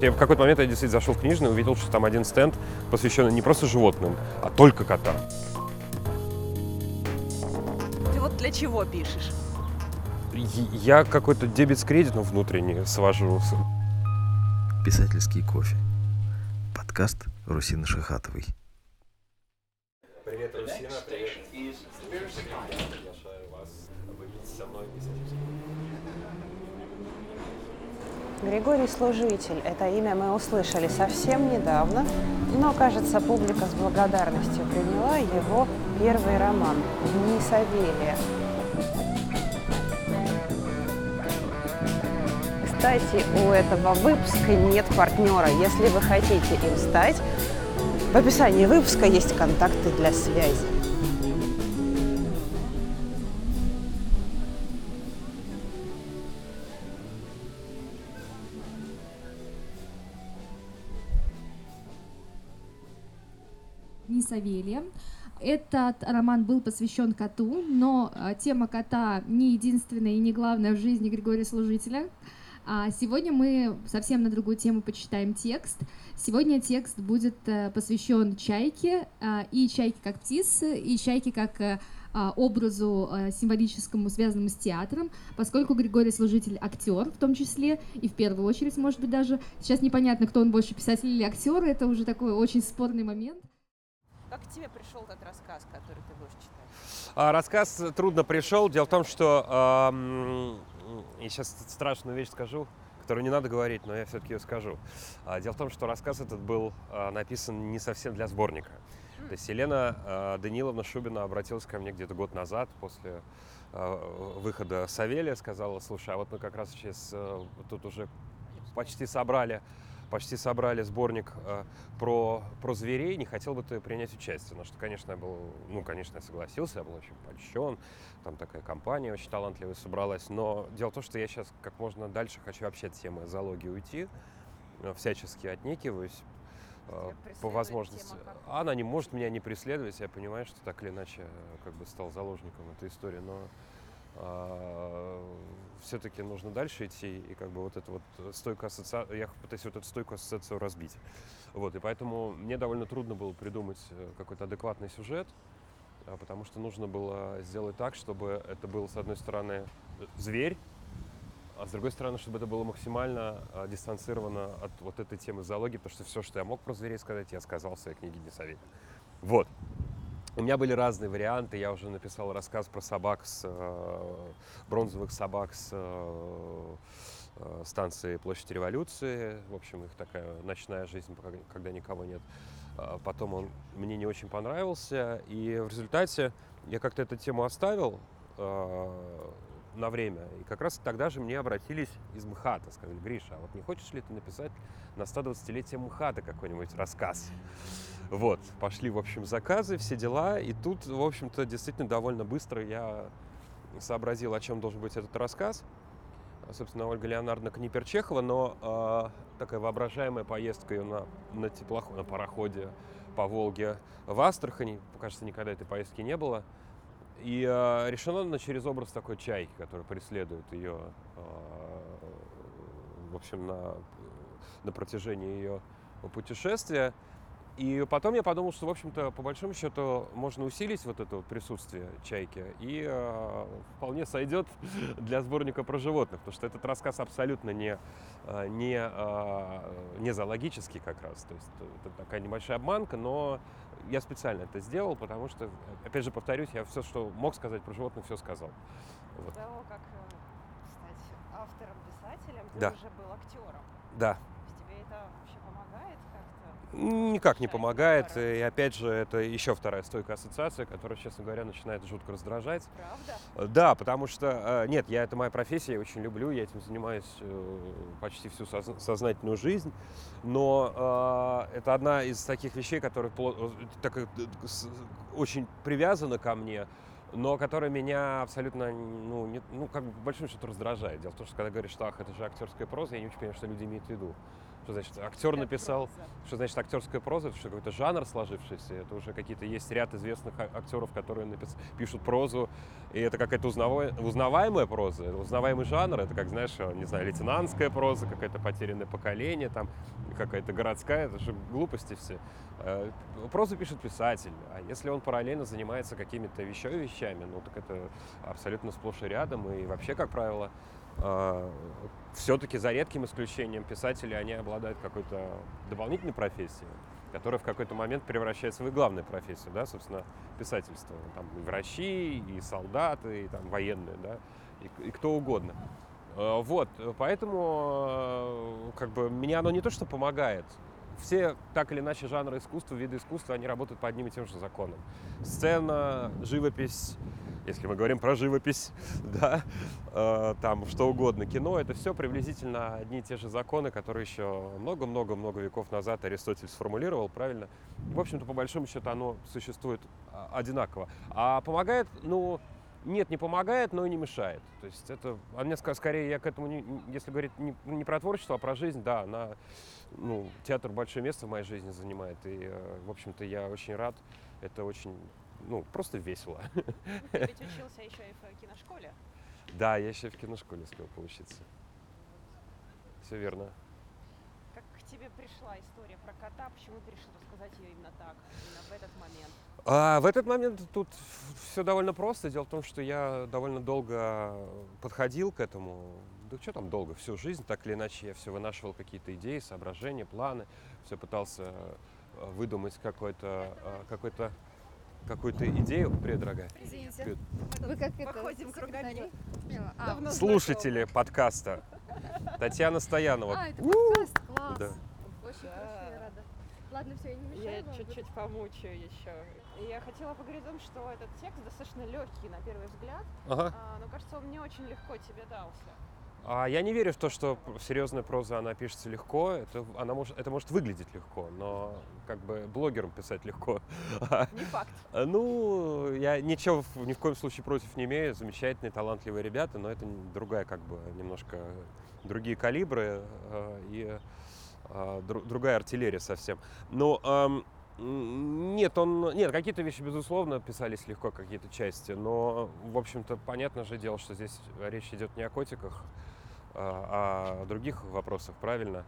Я в какой-то момент я действительно зашел в книжный, увидел, что там один стенд посвященный не просто животным, а только котам. Ты вот для чего пишешь? Я какой-то дебет с кредитом внутренний свожу. Писательский кофе. Подкаст Русины Шихатовой. Привет, Русина, привет. Приглашаю вас выпить со мной Григорий Служитель. Это имя мы услышали совсем недавно, но, кажется, публика с благодарностью приняла его первый роман «Дни Савелия». Кстати, у этого выпуска нет партнера. Если вы хотите им стать, в описании выпуска есть контакты для связи. Не Савелия. Этот роман был посвящен коту, но а, тема кота не единственная и не главная в жизни Григория Служителя. А сегодня мы совсем на другую тему почитаем текст. Сегодня текст будет э, посвящен чайке, а, и чайке как птице, и чайке как э, а, образу э, символическому, связанному с театром, поскольку Григорий Служитель актер в том числе, и в первую очередь, может быть, даже сейчас непонятно, кто он больше, писатель или актер, это уже такой очень спорный момент. Как к тебе пришел этот рассказ, который ты будешь читать? А, рассказ трудно пришел. Дело в том, что ам, я сейчас страшную вещь скажу, которую не надо говорить, но я все-таки ее скажу. А, дело в том, что рассказ этот был а, написан не совсем для сборника. То есть Елена а, Даниловна Шубина обратилась ко мне где-то год назад после а, выхода Савелия, сказала, слушай, а вот мы как раз сейчас а, тут уже почти собрали почти собрали сборник э, про, про зверей, не хотел бы ты принять участие. На что, конечно, я был, ну, конечно, я согласился, я был очень польщен, там такая компания очень талантливая собралась, но дело в том, что я сейчас как можно дальше хочу вообще от темы зоологии уйти, э, всячески отнекиваюсь, э, по возможности. тема? Она не может меня не преследовать, я понимаю, что так или иначе как бы стал заложником этой истории, но все-таки нужно дальше идти, и как бы вот эту вот стойкую ассоциацию, я пытаюсь вот эту стойкую ассоциацию разбить. Вот, и поэтому мне довольно трудно было придумать э, какой-то адекватный сюжет, а, потому что нужно было сделать так, чтобы это был, с одной стороны, зверь, а с другой стороны, чтобы это было максимально а, дистанцировано от вот этой темы зоологии, потому что все, что я мог про зверей сказать, я сказал в своей книге «Несовет». Вот. У меня были разные варианты. Я уже написал рассказ про собак с э, бронзовых собак с э, э, станции Площади Революции. В общем, их такая ночная жизнь, когда никого нет. А Потом он мне не очень понравился, и в результате я как-то эту тему оставил э, на время. И как раз тогда же мне обратились из МХАТа, сказали, Гриша, а вот не хочешь ли ты написать на 120-летие МХАТа какой-нибудь рассказ? Вот, пошли, в общем, заказы, все дела. И тут, в общем-то, действительно довольно быстро я сообразил, о чем должен быть этот рассказ. А, Собственно, Ольга Леонардовна Книперчехова, но а, такая воображаемая поездка ее на, на теплоходе, на пароходе по Волге в Астрахани. Кажется, никогда этой поездки не было. И а, решено она через образ такой чайки, который преследует ее, в общем, на, на протяжении ее путешествия. И потом я подумал, что, в общем-то, по большому счету можно усилить вот это вот присутствие чайки, и э, вполне сойдет для сборника про животных, потому что этот рассказ абсолютно не, э, не, э, не зоологический как раз. То есть это такая небольшая обманка, но я специально это сделал, потому что, опять же, повторюсь, я все, что мог сказать про животных, все сказал. Вот. Того, как э, стать автором-писателем, ты Да. уже был актером. Да, То есть тебе это вообще помогает как-то? Никак не помогает. И опять же, это еще вторая стойкая ассоциация, которая, честно говоря, начинает жутко раздражать. Правда? Да, потому что, э, нет, я это моя профессия, я очень люблю, я этим занимаюсь э, почти всю соз- сознательную жизнь, но э, это одна из таких вещей, которая э, так, очень привязана ко мне, но которая меня абсолютно, ну, не- ну, как бы, по большому счету раздражает. Дело в том, что когда говоришь, что ах, это же актерская проза, я не очень понимаю, что люди имеют в виду. Что значит, актер написал, что значит актерская проза, это что какой-то жанр сложившийся, это уже какие-то есть ряд известных а- актеров, которые напис- пишут прозу, и это какая-то узнавая- узнаваемая проза, узнаваемый жанр, это как, знаешь, э, не знаю, лейтенантская проза, какое-то потерянное поколение, там, какая-то городская, это же глупости все. Э, Прозу пишет писатель, а если он параллельно занимается какими-то еще вещами, ну так это абсолютно сплошь и рядом, и вообще, как правило, все-таки за редким исключением писатели, они обладают какой-то дополнительной профессией, которая в какой-то момент превращается в их главную профессию, да, собственно, писательство. Там и врачи, и солдаты, и там военные, да, и, и кто угодно. Э, Вот, поэтому э, как бы мне оно не то, что помогает. Все так или иначе жанры искусства, виды искусства, они работают по одним и тем же законам. Сцена, живопись, если мы говорим про живопись, да, э, там что угодно, кино, это все приблизительно одни и те же законы, которые еще много-много-много веков назад Аристотель сформулировал, правильно? В общем-то, по большому счету, оно существует а, одинаково. А помогает, ну, нет, не помогает, но и не мешает. То есть это, а мне скорее, я к этому, не- если говорить не, не про творчество, а про жизнь, да, она, ну, театр большое место в моей жизни занимает, и, э, в общем-то, я очень рад, это очень, ну, просто весело. Ну, Ты ведь учился еще и в киношколе. Да, я еще в киношколе успел поучиться. Все верно. Как к тебе пришла история про кота? Почему ты решил рассказать ее именно так, именно в этот момент? А в этот момент тут все довольно просто. Дело в том, что я довольно долго подходил к этому. Да что там долго, всю жизнь, так или иначе, я все вынашивал какие-то идеи, соображения, планы, все пытался э, выдумать какой-то, э, какой-то, какую-то идею. Привет, дорогая. Извините. Привет. вы как это, Походим кругами. А, Слушатели подкаста. Татьяна Стоянова. а, это подкаст, класс. Да. Очень Да. хорошо, я рада. Ладно, все, я не мешаю Я чуть-чуть помучаю еще. Я хотела поговорить о том, что этот текст достаточно легкий на первый взгляд, Ага. а, но кажется, он не очень легко тебе дался. А я не верю в то, что серьезная проза, она пишется легко. Это, она может, это может выглядеть легко, но как бы блогерам писать легко. А, Не факт. Ну, я ничего ни в коем случае против не имею. Замечательные, талантливые ребята, но это другая, как бы, немножко другие калибры э, и дру- другая артиллерия совсем. Но нет, он, нет, какие-то вещи, безусловно, писались легко, какие-то части, но, в общем-то, понятно же дело, что здесь речь идет не о котиках, а о других вопросах, правильно?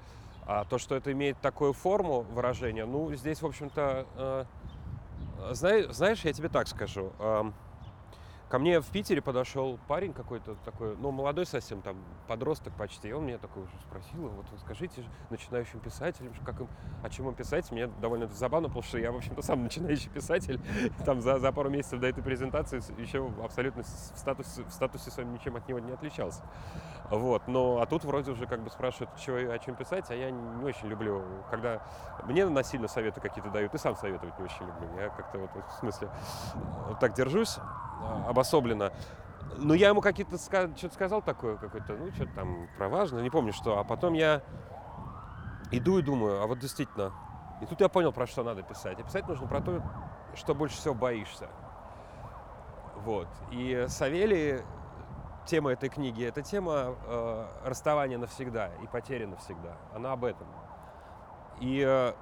А то, что это имеет такую форму выражения, ну, здесь, в общем-то, э, Зна- Знаешь, я тебе так скажу. Ко мне в Питере подошел парень какой-то такой, ну, молодой совсем, там, подросток почти. И он меня такой уже спросил, вот скажите начинающим писателям, как им, о чем им писать. Мне довольно это забавно, потому что я, в общем-то, сам начинающий писатель. Там за, за пару месяцев до этой презентации еще абсолютно в статусе, в статусе своем ничем от него не отличался. Вот, но, а тут вроде уже как бы спрашивают, чего, о чем писать, а я не очень люблю, когда мне насильно советы какие-то дают, и сам советовать не очень люблю. Я как-то вот в смысле вот так держусь а, обособленно. Ну, я ему какие-то что-то сказал такое какое-то, ну, что-то там про важное, не помню что. А потом я иду и думаю, а вот действительно. И тут я понял, про что надо писать. А писать нужно про то, что больше всего боишься. Вот. И Савелий, тема этой книги, это тема э, расставания навсегда и потери навсегда. Она об этом. И, э,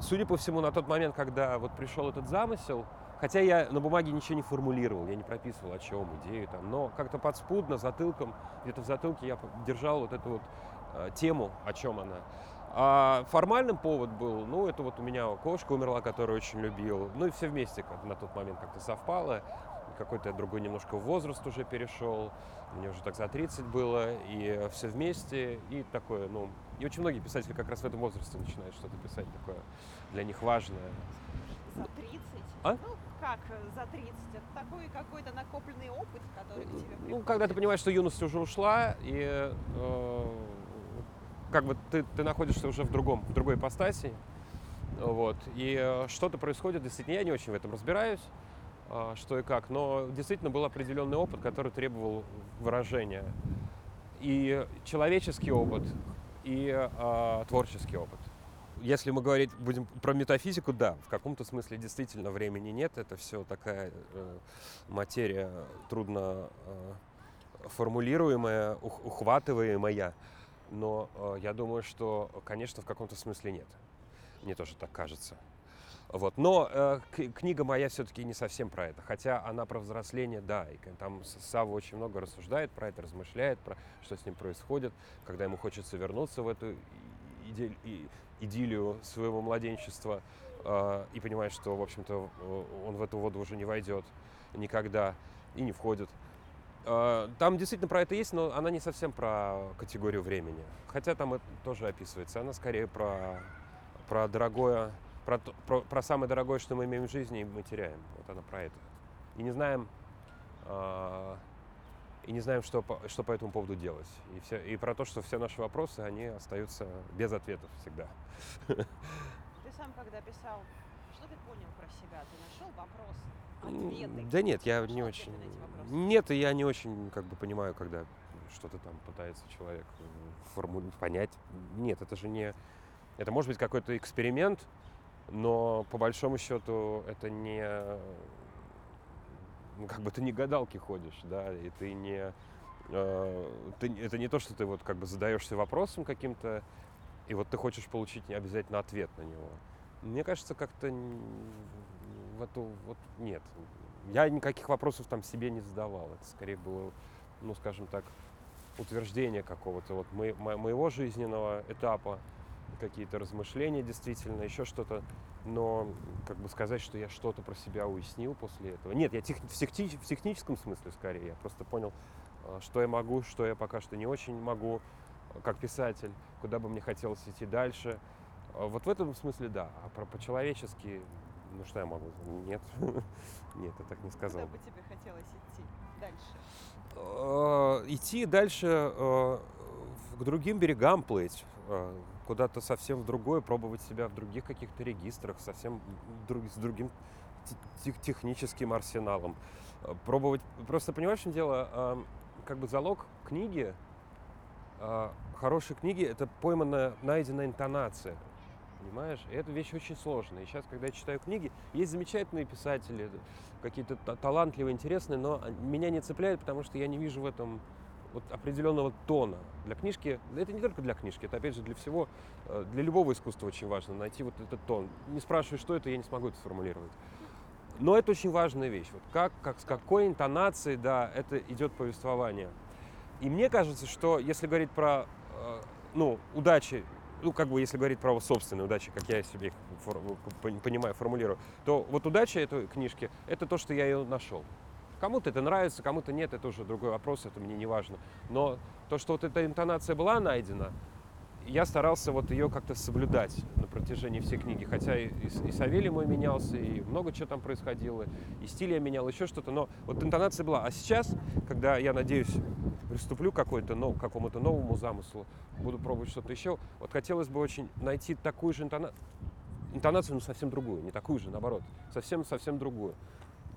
судя по всему, на тот момент, когда вот пришел этот замысел, хотя я на бумаге ничего не формулировал, я не прописывал, о чем идею там, но как-то подспудно, затылком, где-то в затылке я держал вот эту вот э, тему, о чем она. А формальным повод был, ну, это вот у меня кошка умерла, которую очень любил. Ну и все вместе как, на тот момент как-то совпало. Какой-то я другой немножко возраст уже перешел. Мне уже так за 30 было. И все вместе. И такое, ну... И очень многие писатели как раз в этом возрасте начинают что-то писать такое для них важное. За 30? А? Ну, как э, за 30? Это такой какой-то накопленный опыт, который к тебе Ну, приходит. когда ты понимаешь, что юность уже ушла, и э, как бы ты, ты находишься уже в другом, в другой ипостаси, вот, и э, что-то происходит, действительно, я не очень в этом разбираюсь, э, что и как, но действительно был определенный опыт, который требовал выражения. И человеческий опыт, и э, творческий опыт. Если мы говорить будем про метафизику, да, в каком-то смысле действительно времени нет, это все такая э, материя трудно э, формулируемая, ух- ухватываемая. но э, я думаю, что, конечно, в каком-то смысле нет. Мне тоже так кажется. Вот. Но э, книга моя все-таки не совсем про это. Хотя она про взросление, да. И там Сава очень много рассуждает про это, размышляет, про что с ним происходит, когда ему хочется вернуться в эту и- идель- и- идиллию своего младенчества э, и понимает, что, в общем-то, э, он в эту воду уже не войдет никогда и не входит. Э, Там действительно про это есть, но она не совсем про категорию времени. Хотя там это тоже описывается. Она скорее про, про дорогое, про, про, про самое дорогое, что мы имеем в жизни, и мы теряем. Вот она про это. И не знаем, а, и не знаем, что по, что по этому поводу делать. И, все, и про то, что все наши вопросы, они остаются без ответов всегда. Ты сам, когда писал, что ты понял про себя? Ты нашел вопрос, ответы? Да нет, я Нашел не очень. Нет, я не очень как бы понимаю, когда что-то там пытается человек формулировать, понять. Нет, это же не. Это может быть какой-то эксперимент, но по большому счету это не. Как бы ты не гадалки ходишь, да, и ты не. э, ты, это не то, что ты вот как бы задаешься вопросом каким-то, и вот ты хочешь получить не обязательно ответ на него. Мне кажется, как-то в эту вот нет. Я никаких вопросов там себе не задавал. Это скорее было, ну, скажем так, утверждение какого-то вот мо- моего жизненного этапа, какие-то размышления действительно, еще что-то. Но как бы сказать, что я что-то про себя уяснил после этого. Нет, я тех- в, техни- в техническом смысле скорее. Я просто понял, э, что я могу, что я пока что не очень могу, как писатель, куда бы мне хотелось идти дальше. А Вот в этом смысле да. А про по-человечески, ну что я могу? Нет. Нет, я так не сказал. Куда бы тебе хотелось идти дальше? Э, идти дальше к другим берегам плыть, куда-то совсем в другое, пробовать себя в других каких-то регистрах, совсем друг- с другим те- тех- техническим арсеналом. Э, Пробовать, просто понимаешь, в чем дело, Э, как бы залог книги, э, хорошей книги, это пойманная, найденная интонация. Понимаешь? И эта вещь очень сложная. И сейчас, когда я читаю книги, есть замечательные писатели, какие-то та- талантливые, интересные, но они- меня не цепляют, потому что я не вижу в этом вот определенного тона. Для книжки, это не только для книжки, это опять же для всего, э, для любого искусства очень важно найти вот этот тон. Не спрашивай, что это, я не смогу это сформулировать. Но это очень важная вещь. Вот как, как, с какой интонацией, да, это идет повествование. И мне кажется, что если говорить про, э, ну, удачи, ну, как бы если говорить про собственные удачи, как я себе их фор- пон- понимаю, формулирую, то вот удача этой книжки – это то, что я ее нашел. Кому-то это нравится, кому-то нет, это уже другой вопрос, это мне не важно. Но то, что вот эта интонация была найдена, я старался вот ее как-то соблюдать на протяжении всей книги. Хотя и, и и Савелий мой менялся, и много чего там происходило, и стиль я менял, еще что-то. Но вот интонация была. А сейчас, когда я надеюсь, приступлю к какой-то, к какому-то новому замыслу, буду пробовать что-то еще, вот хотелось бы очень найти такую же интонацию, интонацию, но совсем другую, не такую же, наоборот, совсем-совсем другую.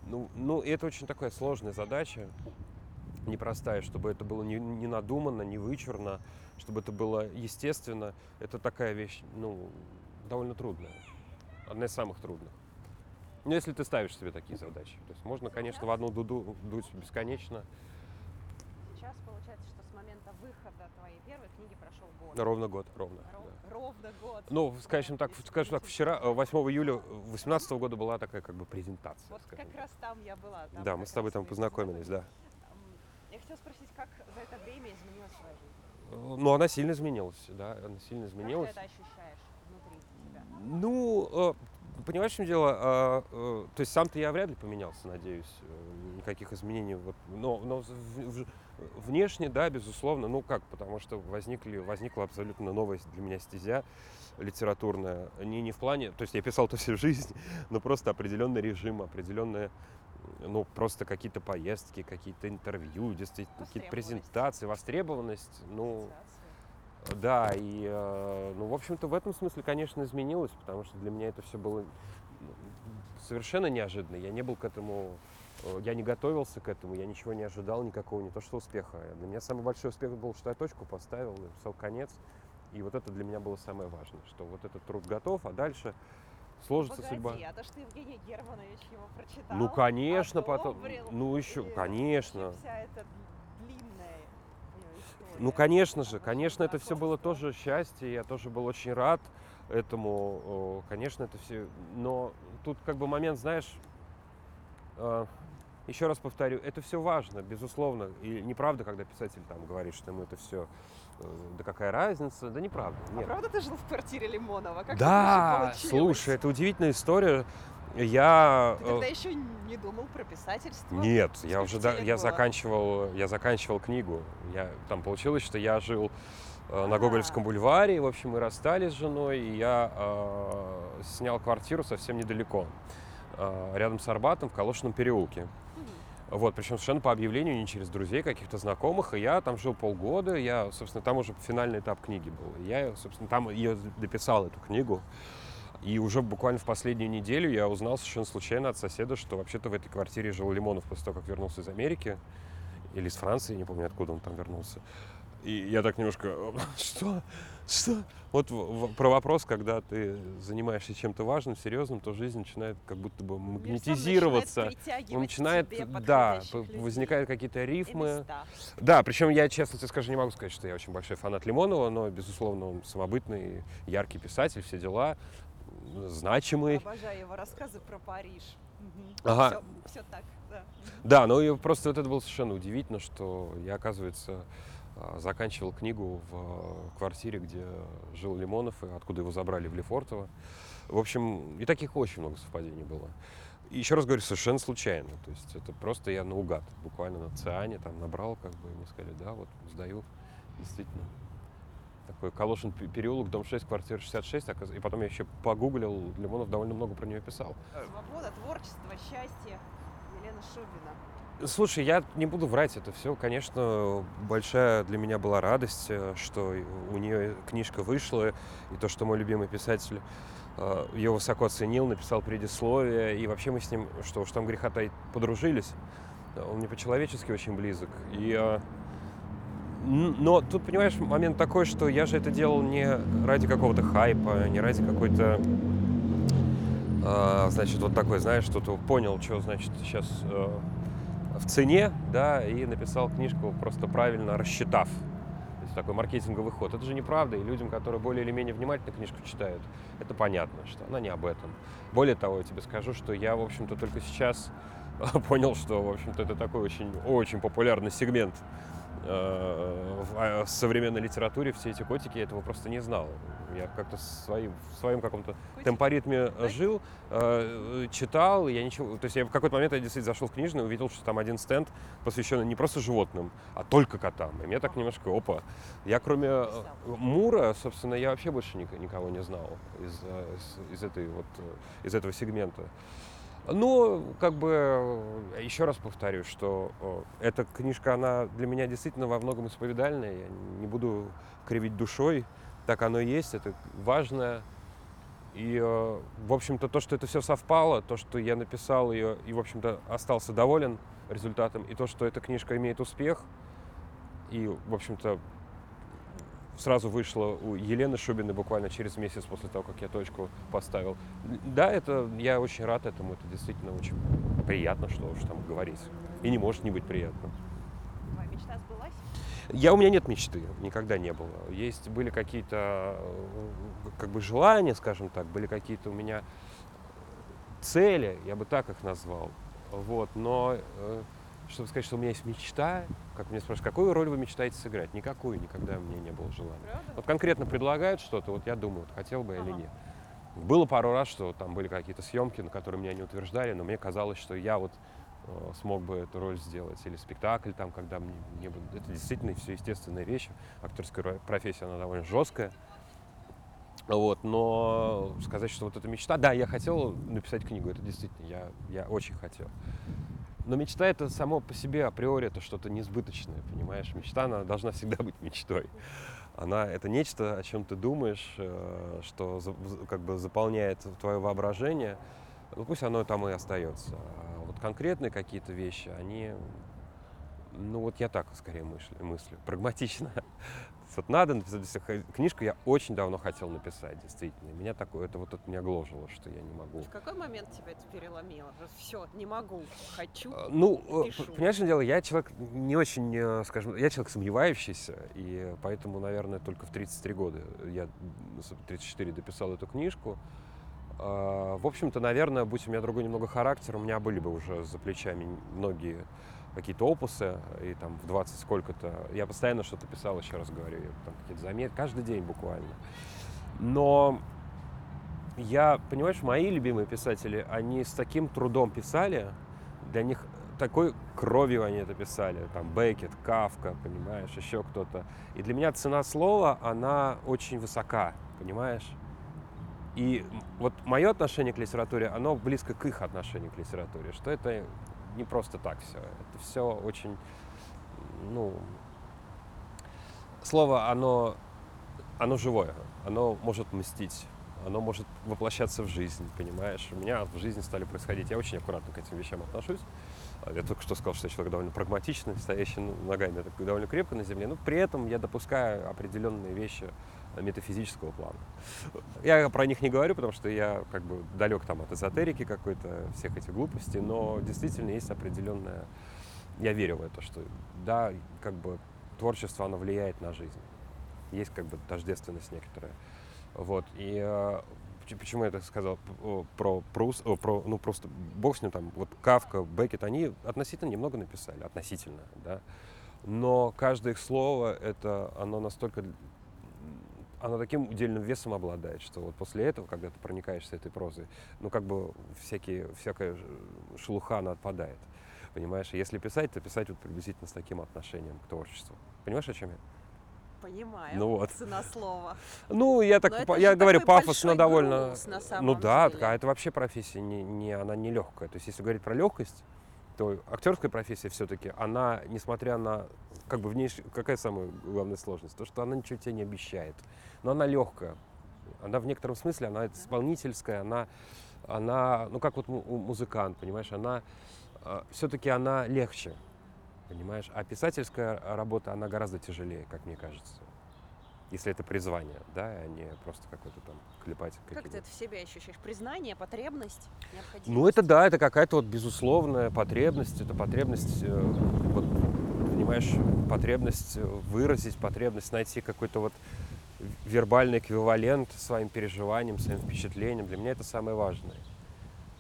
Ну, ну, это очень такая сложная задача, непростая, чтобы это было не, не надуманно, не вычурно, чтобы это было естественно. Это такая вещь, ну, довольно трудная. Одна из самых трудных. Ну, если ты ставишь себе такие задачи. То есть можно, конечно, в одну дуду дуть бесконечно. Сейчас получается, выхода твоей первой книги прошел год. Ровно год, ровно. Ров- да. Ровно год. Ну, скажем так, скажем так, вчера, э, 8 июля 2018 года была такая как бы презентация. Вот как так. раз там я была. там Да, мы как с тобой там познакомились, да. Я хотела спросить, как за это время изменилась твоя жизнь? Э, Ну, она сильно изменилась, да, она сильно Как изменилась. ты это ощущаешь внутри себя? Ну, э, понимаешь, в чем дело? А, э, то есть сам-то я вряд ли поменялся, надеюсь. Э, Никаких изменений. Но но в- в- внешне, да, безусловно. Ну как, потому что возникли, возникла абсолютно новая для меня стезя литературная. Не, не в плане, то есть я писал-то всю жизнь, но просто определенный режим, определенные ну, просто какие-то поездки, какие-то интервью, действительно, какие-то презентации, востребованность, ну, да, и, э, ну, в общем-то, в этом смысле, конечно, изменилось, потому что для меня это все было совершенно неожиданно. Я не был к этому, я не готовился к этому, я ничего не ожидал, никакого, не то что успеха. Для меня самый большой успех был, что я точку поставил, написал конец. И вот это для меня было самое важное, что вот этот труд готов, а дальше сложится Погоди, судьба. а то, что Евгений Германович его прочитал. Ну, конечно, потом, ну, еще, конечно. Вся эта длинная история. Ну, конечно же, конечно, это все было тоже счастье, я тоже был очень рад этому, о, конечно, это все, но тут как бы момент, знаешь, э, еще раз повторю, это все важно, безусловно, и неправда, когда писатель там говорит, что ему это все, да какая разница, да неправда, А нет. правда ты жил в квартире Лимонова? Как Да, это слушай, это удивительная история. Я Ты э, тогда еще не думал про писательство? Нет, я уже да, я заканчивал, я заканчивал книгу. Я там получилось, что я жил э, на А. Гоголевском бульваре. В общем, мы расстались с женой, и я э, снял квартиру совсем недалеко, э, рядом с Арбатом в Калошном переулке. Вот, причем совершенно по объявлению, не через друзей, каких-то знакомых. И я там жил полгода. Я, собственно, там уже финальный этап книги был. Я, собственно, там ее дописал, эту книгу. И уже буквально в последнюю неделю я узнал совершенно случайно от соседа, что вообще-то в этой квартире жил Лимонов после того, как вернулся из Америки. Или из Франции, не помню, откуда он там вернулся. И я так немножко, что? Что? Вот в- в- про вопрос, когда ты занимаешься чем-то важным, серьезным, то жизнь начинает как будто бы магнетизироваться. начинает Он начинает, к себе да, людей возникают какие-то рифмы. Да, причем я, честно тебе скажу, не могу сказать, что я очень большой фанат Лимонова, но, безусловно, он самобытный, яркий писатель, все дела, значимый. Обожаю его рассказы про Париж. Ага. Все, так, да. Да, ну и просто вот это было совершенно удивительно, что я, оказывается, заканчивал книгу в а, квартире, где жил Лимонов, и откуда его забрали в Лефортово. В общем, и таких очень много совпадений было. И еще раз говорю, совершенно случайно. То есть это просто я наугад, буквально на Циане там набрал, как бы, и мне сказали, да, вот сдаю, действительно. Такой Калошин пе- переулок, дом 6, квартира 66. оказ- И потом я еще погуглил, Лимонов довольно много про нее писал. Свобода, творчество, счастье. Елена Шубина. Слушай, я не буду врать, это все, конечно, большая для меня была радость, э, что у нее книжка вышла, и то, что мой любимый писатель э, ее высоко оценил, написал предисловие, и вообще мы с ним, что уж там греха таить, подружились. Он мне по-человечески очень близок. И, э, но тут, понимаешь, момент такой, что я же это делал не ради какого-то хайпа, не ради какой-то значит, вот такой, знаешь, что-то понял, что, значит, сейчас э, в цене, да, и написал книжку, просто правильно рассчитав. То есть такой маркетинговый ход. Это же неправда, и людям, которые более или менее внимательно книжку читают, это понятно, что она не об этом. Более того, я тебе скажу, что я, в общем-то, только сейчас понял, что, в общем-то, это такой очень, очень популярный сегмент в а, современной литературе. Все эти котики, я этого просто не знал. Я как-то своим, в своем каком-то темпоритме э, жил, э, читал, я ничего... То есть я в какой-то момент я действительно зашел в книжную, увидел, что там один стенд, посвященный не просто животным, а только котам. И мне так немножко, опа. Я кроме э, Мура, собственно, я вообще больше ник- никого не знал из, э, из, из этой вот, э, из этого сегмента. Ну, как бы, э, еще раз повторю, что э, эта книжка, она для меня действительно во многом исповедальная. Я не буду кривить душой, так оно и есть, это важно. И, э, в общем-то, то, что это все совпало, то, что я написал ее и, в общем-то, остался доволен результатом, и то, что эта книжка имеет успех, и, в общем-то, сразу вышла у Елены Шубиной буквально через месяц после того, как я точку поставил. Да, это я очень рад этому, это действительно очень приятно, что уж там говорить. И не может не быть приятно. Твоя мечта сбылась? Я, у меня нет мечты, никогда не было. Есть, были какие-то э, как бы желания, скажем так, были какие-то у меня цели, я бы так их назвал. Вот, но э, чтобы сказать, что у меня есть мечта, как меня спрашивают, какую роль вы мечтаете сыграть? Никакую, никогда у меня не было желания. Правда? Вот конкретно предлагают что-то, вот я думаю, вот хотел бы я или Ага. нет. Было пару раз, что там были какие-то съемки, на которые меня не утверждали, но мне казалось, что я вот э, смог бы эту роль сделать. Или спектакль там, когда мне не было. Это действительно все естественные вещи. Актерская ро- профессия, она довольно жесткая. Вот, но сказать, что вот эта мечта, да, я хотел написать книгу, это действительно, я, я очень хотел. Но мечта это само по себе априори это что-то несбыточное, понимаешь? Мечта, она должна всегда быть мечтой. Она это нечто, о чем ты думаешь, э, что как бы заполняет твое воображение. Ну пусть оно там и остается. А вот конкретные какие-то вещи, они Ну вот я так скорее мыслю, мыслю. прагматично. Вот надо написать х- книжку, я очень давно хотел написать, действительно. И Меня такое, это вот это меня гложило, что я не могу. В какой момент тебя это переломило? Все, не могу, хочу. А, Ну, э, пишу. понимаешь, дело, я человек не очень, э, скажем, я человек сомневающийся, и поэтому, наверное, только в 33 года, я м, с- 34 дописал эту книжку. А, В общем-то, наверное, будь у меня другой немного характер, у меня были бы уже за плечами многие какие-то опусы, и там в 20 сколько-то, я постоянно что-то писал, еще раз говорю, я там какие-то заметки, каждый день буквально. Но я, понимаешь, мои любимые писатели, они с таким трудом писали, для них такой кровью они это писали, там Бекет, Кавка, понимаешь, еще кто-то. И для меня цена слова, она очень высока, понимаешь? И вот мое отношение к литературе, оно близко к их отношению к литературе, что это не просто так все, это все очень, ну, слово, оно, оно живое, оно может мстить, оно может воплощаться в жизнь, понимаешь? У меня в жизни стали происходить, я очень аккуратно к этим вещам отношусь. Я только что сказал, что я человек довольно прагматичный, стоящий ну, ногами так, довольно крепко на земле, но при этом я допускаю определенные вещи метафизического плана. Я про них не говорю, потому что я как бы далек там от эзотерики какой-то, всех этих глупостей, но действительно есть определенная... Я верю в это, что да, как бы творчество, оно влияет на жизнь. Есть как бы тождественность некоторая. Вот. И э, поч- почему я так сказал про Прус, про, ну просто бог с ним там, вот Кавка, Беккет, они относительно немного написали, относительно, да. Но каждое их слово, это, оно настолько, м, оно таким удельным весом обладает, что вот после этого, когда ты проникаешься этой прозой, ну как бы всякие, всякая шелуха, она отпадает. Понимаешь, если писать, то писать вот приблизительно с таким отношением к творчеству. Понимаешь, о чем я? Понимаю. Ну вот. Цена слова. Ну, я так, по- я говорю пафосно довольно. груз на самом ну да, деле. так, а это вообще профессия не, не она не легкая. То есть, если говорить про легкость, то актерская профессия все-таки, она, несмотря на, как бы в ней, какая самая главная сложность? То, что она ничего тебе не обещает. Но она легкая. Она в некотором смысле, она исполнительская, она, она, ну как вот музыкант, понимаешь, она, все-таки она легче, понимаешь? А писательская работа, она гораздо тяжелее, как мне кажется. Если это призвание, да, а не просто какой-то там клепать Как ты это в себе ощущаешь? Признание, потребность, необходимость? Ну, это да, это какая-то вот безусловная потребность, это потребность, э, вот, понимаешь, потребность э, выразить, потребность найти какой-то вот вербальный эквивалент своим переживаниям, своим впечатлениям. Для меня это самое важное.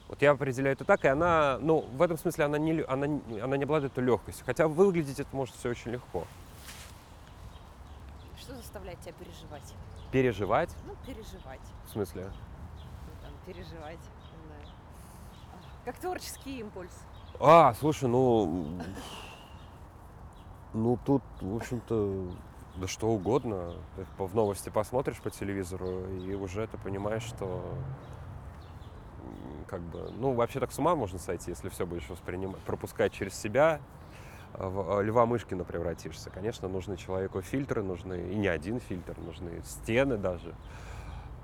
Вот я определяю это так, и она, ну, в этом смысле она не, она, она не обладает легкостью. Хотя выглядеть это может все очень легко. Заставляет тебя переживать? Переживать, Ну, переживать. в смысле, Ну, там, переживать. не знаю. А, Как творческий импульс. А, слушай, ну, ну тут, в общем-то, да что угодно. Ты в новости посмотришь по телевизору, и уже ты понимаешь, что как бы, ну, вообще так с ума можно сойти, если все будешь воспринимать, пропускать через себя, в а, Льва Мышкина превратишься. Конечно, нужны человеку фильтры, нужны и не один фильтр, нужны стены даже,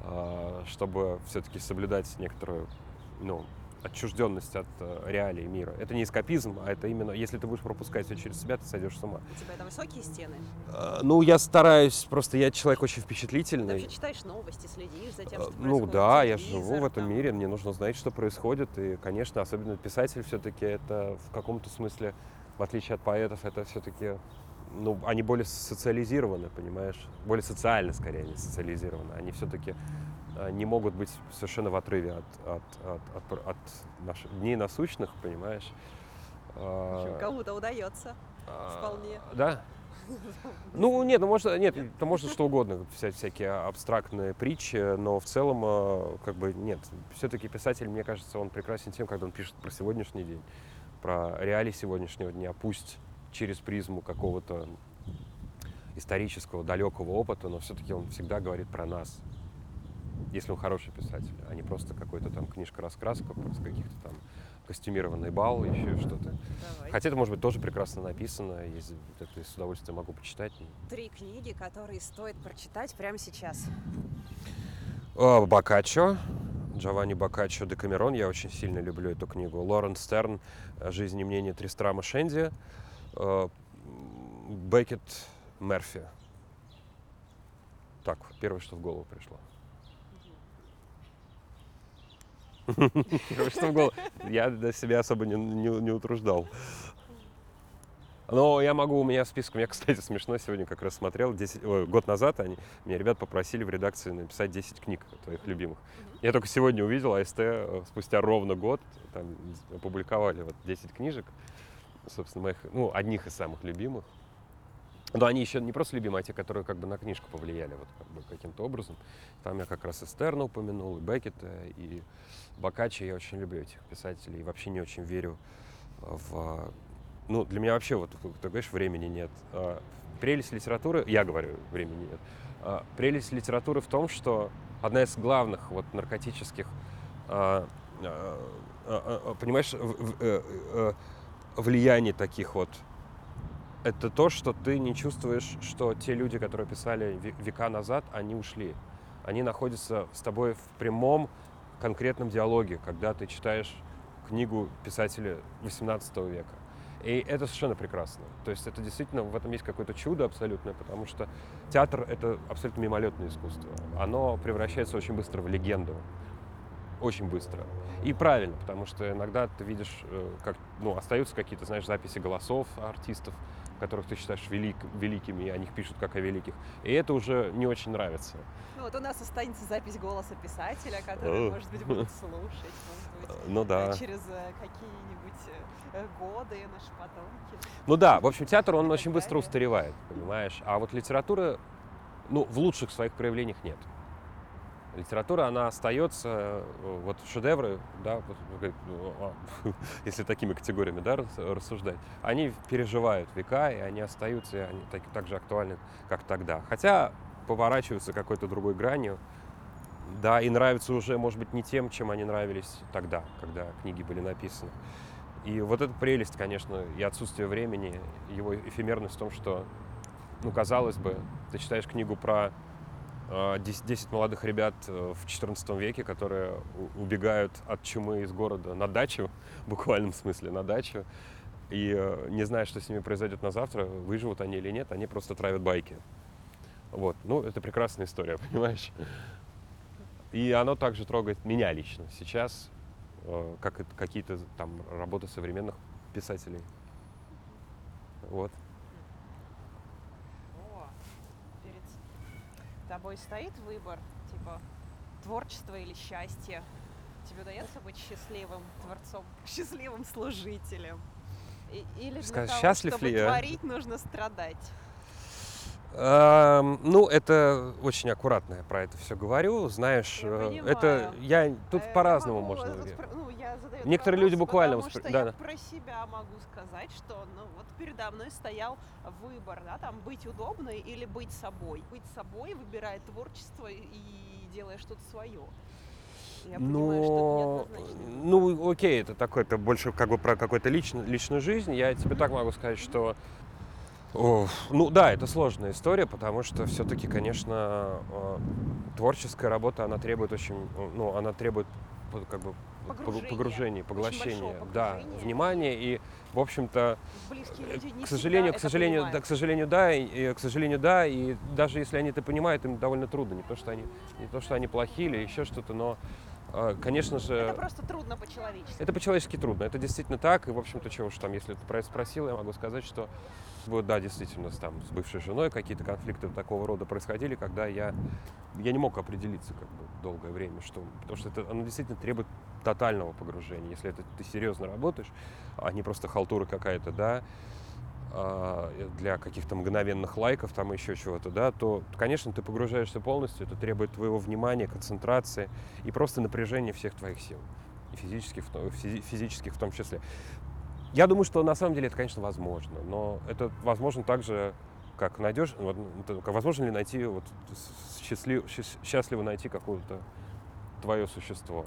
а, чтобы все-таки соблюдать некоторую, ну, отчужденность от э, реалий мира. Это не эскапизм, а это именно, если ты будешь пропускать все через себя, ты сойдешь с ума. У тебя это высокие стены? А, Ну, я стараюсь, просто я человек очень Ты впечатлительный. вообще читаешь новости, следишь за тем, что Ну да, я живу в этом там. мире, мне нужно знать, что происходит. И, конечно, особенно писатель все-таки это в каком-то смысле, в отличие от поэтов, это все-таки, ну, они более социализированы, понимаешь? Более социально, скорее, не социализированы. Они все-таки не могут быть совершенно в отрыве от, от, от, от, от наших дней насущных, понимаешь? В А, общем, Кому-то удается. а, вполне. Да? Ну, нет, ну, можно, нет, это можно что угодно, вся, всякие абстрактные притчи, но в целом, э, как бы, нет. Все-таки писатель, мне кажется, он прекрасен тем, когда он пишет про сегодняшний день, про реалии сегодняшнего дня, пусть через призму какого-то исторического, далекого опыта, но все-таки он всегда говорит про нас, если он хороший писатель, а не просто какой-то там книжка-раскраска, просто каких-то там костюмированный бал, еще что-то. Давай. Хотя это, может быть, тоже прекрасно написано, если это с удовольствием могу почитать. Три книги, которые стоит прочитать прямо сейчас. А, Боккаччо, Джованни Боккаччо Декамерон, я очень сильно люблю эту книгу. Лорен Стерн «Жизнь и мнение Тристрама Шенди». Э, Бекет Мерфи. Так, первое, что в голову пришло. Первое, что в голову. Я для себя особо не, не- не утруждал. Но я могу, у меня списком, я, кстати, смешно сегодня как раз смотрел, 10, ой, год назад они, меня ребят попросили в редакции написать 10 книг твоих любимых. Я только сегодня увидел, АСТ э, спустя ровно год там опубликовали вот 10 книжек, собственно, моих, ну, одних из самых любимых. Но они еще не просто любимые, а те, которые как бы на книжку повлияли вот как бы каким-то образом. Там я как раз и Стерна упомянул, и Беккета, и Бокаччи. Я очень люблю этих писателей и вообще не очень верю в... Ну, для меня вообще, вот ты говоришь, времени нет. А, Прелесть литературы, я говорю, времени нет. А, Прелесть литературы в том, что одна из главных вот наркотических, а, понимаешь, в- э, э, влияний таких вот это то, что ты не чувствуешь, что те люди, которые писали ве- века назад, они ушли. Они находятся с тобой в прямом конкретном диалоге, когда ты читаешь книгу писателя 18 века. И это совершенно прекрасно. То есть это действительно, в этом есть какое-то чудо абсолютное, потому что театр — это абсолютно мимолетное искусство. Оно превращается очень быстро в легенду. Очень быстро. И правильно, потому что иногда ты видишь, э, как, ну, остаются какие-то, знаешь, записи голосов артистов, которых ты считаешь велик, великими, и о них пишут как о великих. И это уже не очень нравится. Ну вот у нас останется запись голоса писателя, который, может быть, будут слушать, может быть, Ну да. э, через э, какие-нибудь э, годы наши потомки. Ну да, в общем, театр, он очень быстро устаревает, понимаешь? А вот литература, ну, в лучших своих проявлениях нет. Литература, она остается, э, вот шедевры, да, э, а, если такими категориями, да, рас- рассуждать, они переживают века, и они остаются, и они так, так же актуальны, как тогда. Хотя поворачиваются какой-то другой гранью, да, и нравятся уже, может быть, не тем, чем они нравились тогда, когда книги были написаны. И вот эта прелесть, конечно, и отсутствие времени, его эфемерность в том, что, ну, казалось бы, ты читаешь книгу про 10, 10 молодых ребят э, в 14 веке, которые убегают от чумы из города на дачу, в буквальном смысле на дачу, и э, не зная, что с ними произойдет на завтра, выживут они или нет, они просто травят байки. Вот, ну, это прекрасная история, понимаешь? И оно также трогает меня лично сейчас, э, как какие-то там работы современных писателей. Вот. О, перед тобой стоит выбор, типа, творчество или счастье. Тебе удается быть счастливым творцом, счастливым служителем? И- или для Сказать, того, счастлив чтобы ли я? творить, нужно страдать? Эм, ну, это очень аккуратно я про это все говорю. Знаешь, Я э, понимаю. это я тут Э, я по-разному могу, можно. ну, этот Некоторые люди вопрос, буквально потому воспри- что да, я да. про себя могу сказать, что ну вот передо мной стоял выбор, да, там быть удобной или быть собой. Быть собой, выбирая творчество и делая что-то свое. Я понимаю, что это ну, окей, это такое, это больше как бы про какую-то личную, личную жизнь. Я тебе так могу сказать, что, о, ну да, это сложная история, потому что все-таки, конечно, э, творческая работа, она требует очень, ну, она требует как бы пог- Погружения. погружения, Очень поглощения, большого да, внимания и, в общем-то, Э, к сожалению, к сожалению, да, к сожалению, да, и, к сожалению, да, и даже если они это понимают, им довольно трудно, не то что они, не то что они плохие или еще что-то, но, э, конечно же, Это просто трудно по-человечески. это по-человечески трудно, это действительно так, и, в общем-то, чего уж там, если ты про это спросил, я могу сказать, что, вот, да, действительно, там, с бывшей женой какие-то конфликты такого рода происходили, когда я, я не мог определиться, как бы, долгое время, что, потому что это, оно действительно требует тотального погружения, если это ты серьезно работаешь, а не просто халтура какая-то, да, а, для каких-то мгновенных лайков, там еще чего-то, да, то, конечно, ты погружаешься полностью, это требует твоего внимания, концентрации и просто напряжения всех твоих сил, и физических, физических в том числе. Я думаю, что на самом деле это, конечно, возможно, но это возможно также, как найдешь, как возможно ли найти, вот, счастлив, счаст- счастливо найти какое-то твое существо?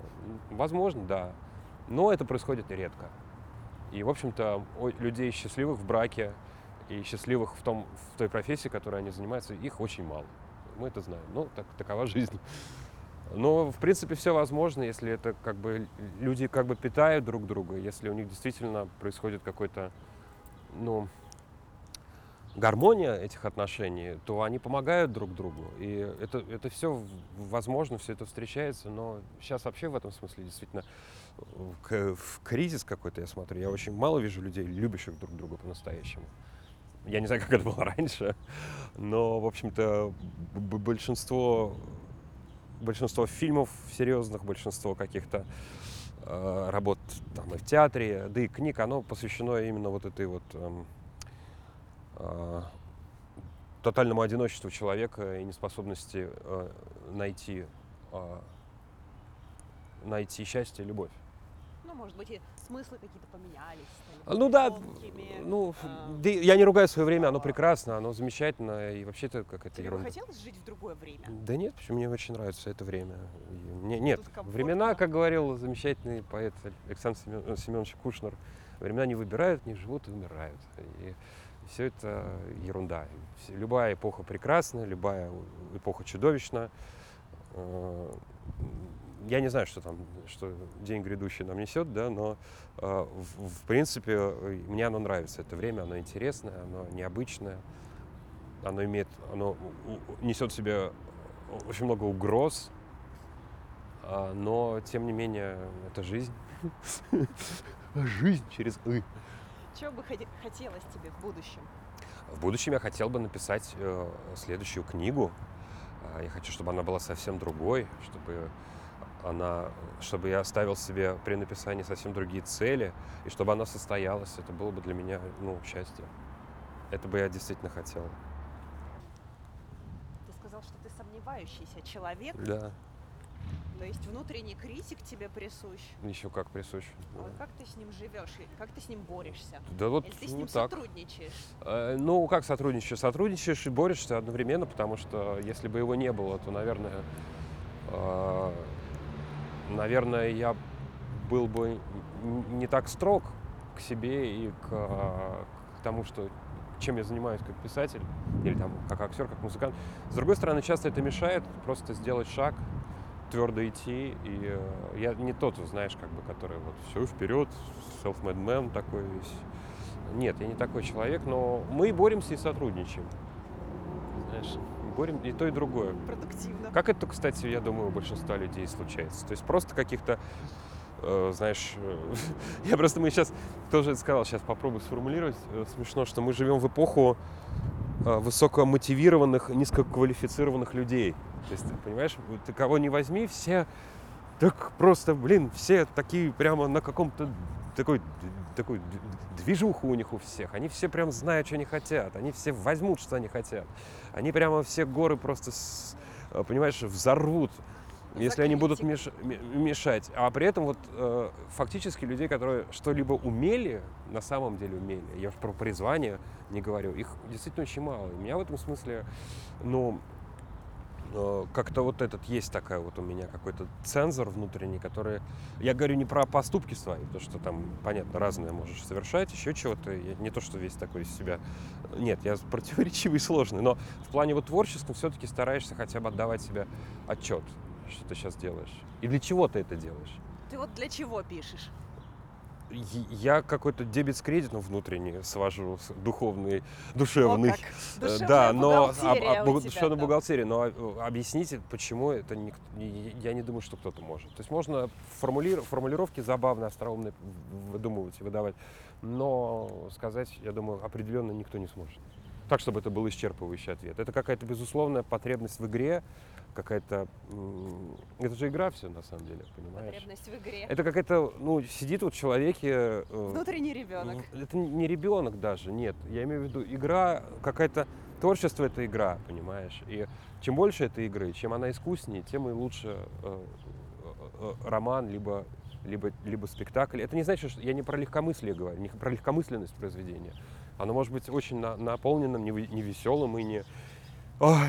Возможно, да, но это происходит редко. И, в общем-то, людей счастливых в браке и счастливых в, том, в той профессии, которой они занимаются, их очень мало. Мы это знаем. Ну, так, такова жизнь. Но, в принципе, все возможно, если это как бы люди как бы питают друг друга, если у них действительно происходит какой-то, ну, гармония этих отношений, то они помогают друг другу. И это, это все возможно, все это встречается, но сейчас вообще в этом смысле действительно в кризис какой-то я смотрю. Я очень мало вижу людей, любящих друг друга по-настоящему. Я не знаю, как это было раньше, но, в общем-то, большинство, большинство фильмов серьезных, большинство каких-то э, работ там и в театре, да и книг, оно посвящено именно вот этой вот эм, э, тотальному одиночеству человека и неспособности э, найти, э, найти счастье любовь. Ну, может быть, и смыслы какие-то поменялись. стали Ну более да, ну, а, да я не ругаю свое время, оно прекрасно, оно замечательно, и вообще это какая-то Тебе ерунда. хотелось жить в другое время? Да нет, почему мне очень нравится это время. И мне, нет, Тут комфортно. времена, как говорил замечательный поэт Александр Семен- э, Семенович Кушнер, времена не выбирают, не живут и умирают. И все это ерунда. Любая эпоха прекрасна, любая эпоха чудовищна. Э, Я не знаю, что там, что день грядущий нам несет, да, но э, в, в принципе э, мне оно нравится. Это время, оно интересное, оно необычное оно имеет, оно несет в себе очень много угроз, а, но тем не менее это жизнь. Жизнь через «ы». Чего бы хоте- хотелось тебе в будущем? В будущем я хотел бы написать э, следующую книгу. А, Я хочу, чтобы она была совсем другой, чтобы она, чтобы я оставил себе при написании совсем другие цели, и чтобы она состоялась. Это было бы для меня, ну, счастье. Это бы я действительно хотел. Ты сказал, что ты сомневающийся человек, Да, то есть внутренний критик тебе присущ. еще как присущ. А да. как ты с ним живешь как ты с ним борешься? Да вот Или ты с ну, ним так. сотрудничаешь? Э, Ну, как сотрудничаешь? Сотрудничаешь и борешься одновременно, потому что если бы его не было, то, наверное, э, наверное, я был бы не так строг к себе и к, э, к тому, что чем я занимаюсь как писатель или там как актер, как музыкант. С другой стороны, часто это мешает просто сделать шаг, твердо идти. И э, я не тот, знаешь, как бы, который вот все вперед, self-made man такой весь. Нет, я не такой человек, но мы боремся и сотрудничаем. Знаешь, борем и то, и другое. Продуктивно. Как это, кстати, я думаю, у большинства людей случается. То есть просто каких-то, э, знаешь, э, я просто, мы сейчас тоже это сказал, сейчас попробую сформулировать. Э, смешно, что мы живем в эпоху э, высокомотивированных, низкоквалифицированных людей. То есть, понимаешь, ты кого не возьми, все так просто, блин, все такие прямо на каком-то такой, такой движуху у них у всех. Они все прям знают, что они хотят. Они все возьмут, что они хотят. Они прямо все горы просто, с- э, понимаешь, взорвут, если они будут меш- мешать. А при этом вот э, фактически людей, которые что-либо умели, на самом деле умели, я уж про призвание не говорю, их действительно очень мало. И меня в этом смысле, ну, как-то вот этот есть такая вот у меня какой-то цензор внутренний, который... Я говорю не про поступки свои, потому что там, понятно, разное можешь совершать, еще чего-то. Не то, что весь такой из себя... Нет, я противоречивый и сложный, но в плане вот творческом все-таки стараешься хотя бы отдавать себе отчет, что ты сейчас делаешь. И для чего ты это делаешь? Ты вот для чего пишешь? Я какой-то дебет с кредитом внутренний свожу, духовный, душевный. О, как. Э, Душевная Да, но бухгалтерия об- у об- тебя душевная бухгалтерия, но э, объясните, почему это и- я не думаю, что кто-то может. То есть можно формулир- формулировки забавные, остроумные выдумывать и выдавать, но сказать, я думаю, определенно никто не сможет. Так, чтобы это был исчерпывающий ответ. Это какая-то безусловная потребность в игре, какая-то... Это же игра все, на самом деле, понимаешь? Потребность в игре. Это какая-то, ну, сидит вот в человеке... э, Внутренний ребенок. Это не ребенок даже, нет. Я имею в виду игра, какая-то творчество это игра, понимаешь? И чем больше этой игры, чем она искуснее, тем и лучше э, э, роман, либо, либо, либо спектакль. Это не значит, что я не про легкомыслие говорю, не про легкомысленность произведения. Оно может быть очень на- наполненным, не, не веселым и не,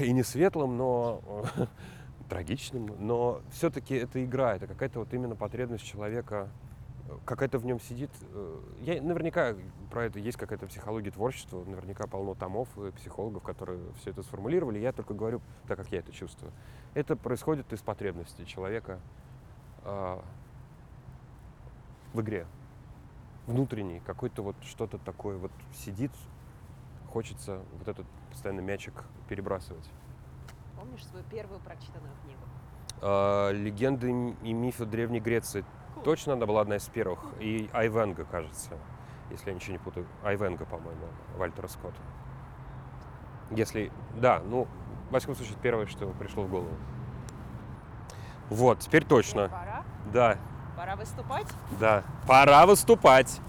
и не светлым, но э, трагичным. Но все-таки это игра, это какая-то вот именно потребность человека э, какая-то в нем сидит. э, Я наверняка про это есть какая-то психология творчества, наверняка полно томов и психологов, которые все это сформулировали. Я только говорю так, как я это чувствую. Это происходит из потребности человека а, в игре. Внутренней, какой-то вот что-то такое вот сидит, хочется вот этот постоянно мячик перебрасывать. Помнишь свою первую прочитанную книгу? А, Легенды и мифы Древней Греции. Cool. Точно она была одна из первых. И Айвенга, кажется. Если я ничего не путаю. Айвенга, по-моему, Вальтера Скотта. Если... Да, ну, во всяком случае, первое, что пришло в голову. Вот, теперь точно. Пора? Да, Пора выступать? да. Пора выступать.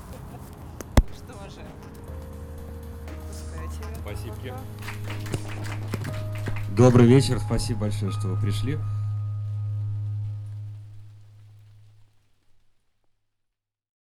Спасибо. Добрый вечер, спасибо большое, что вы пришли.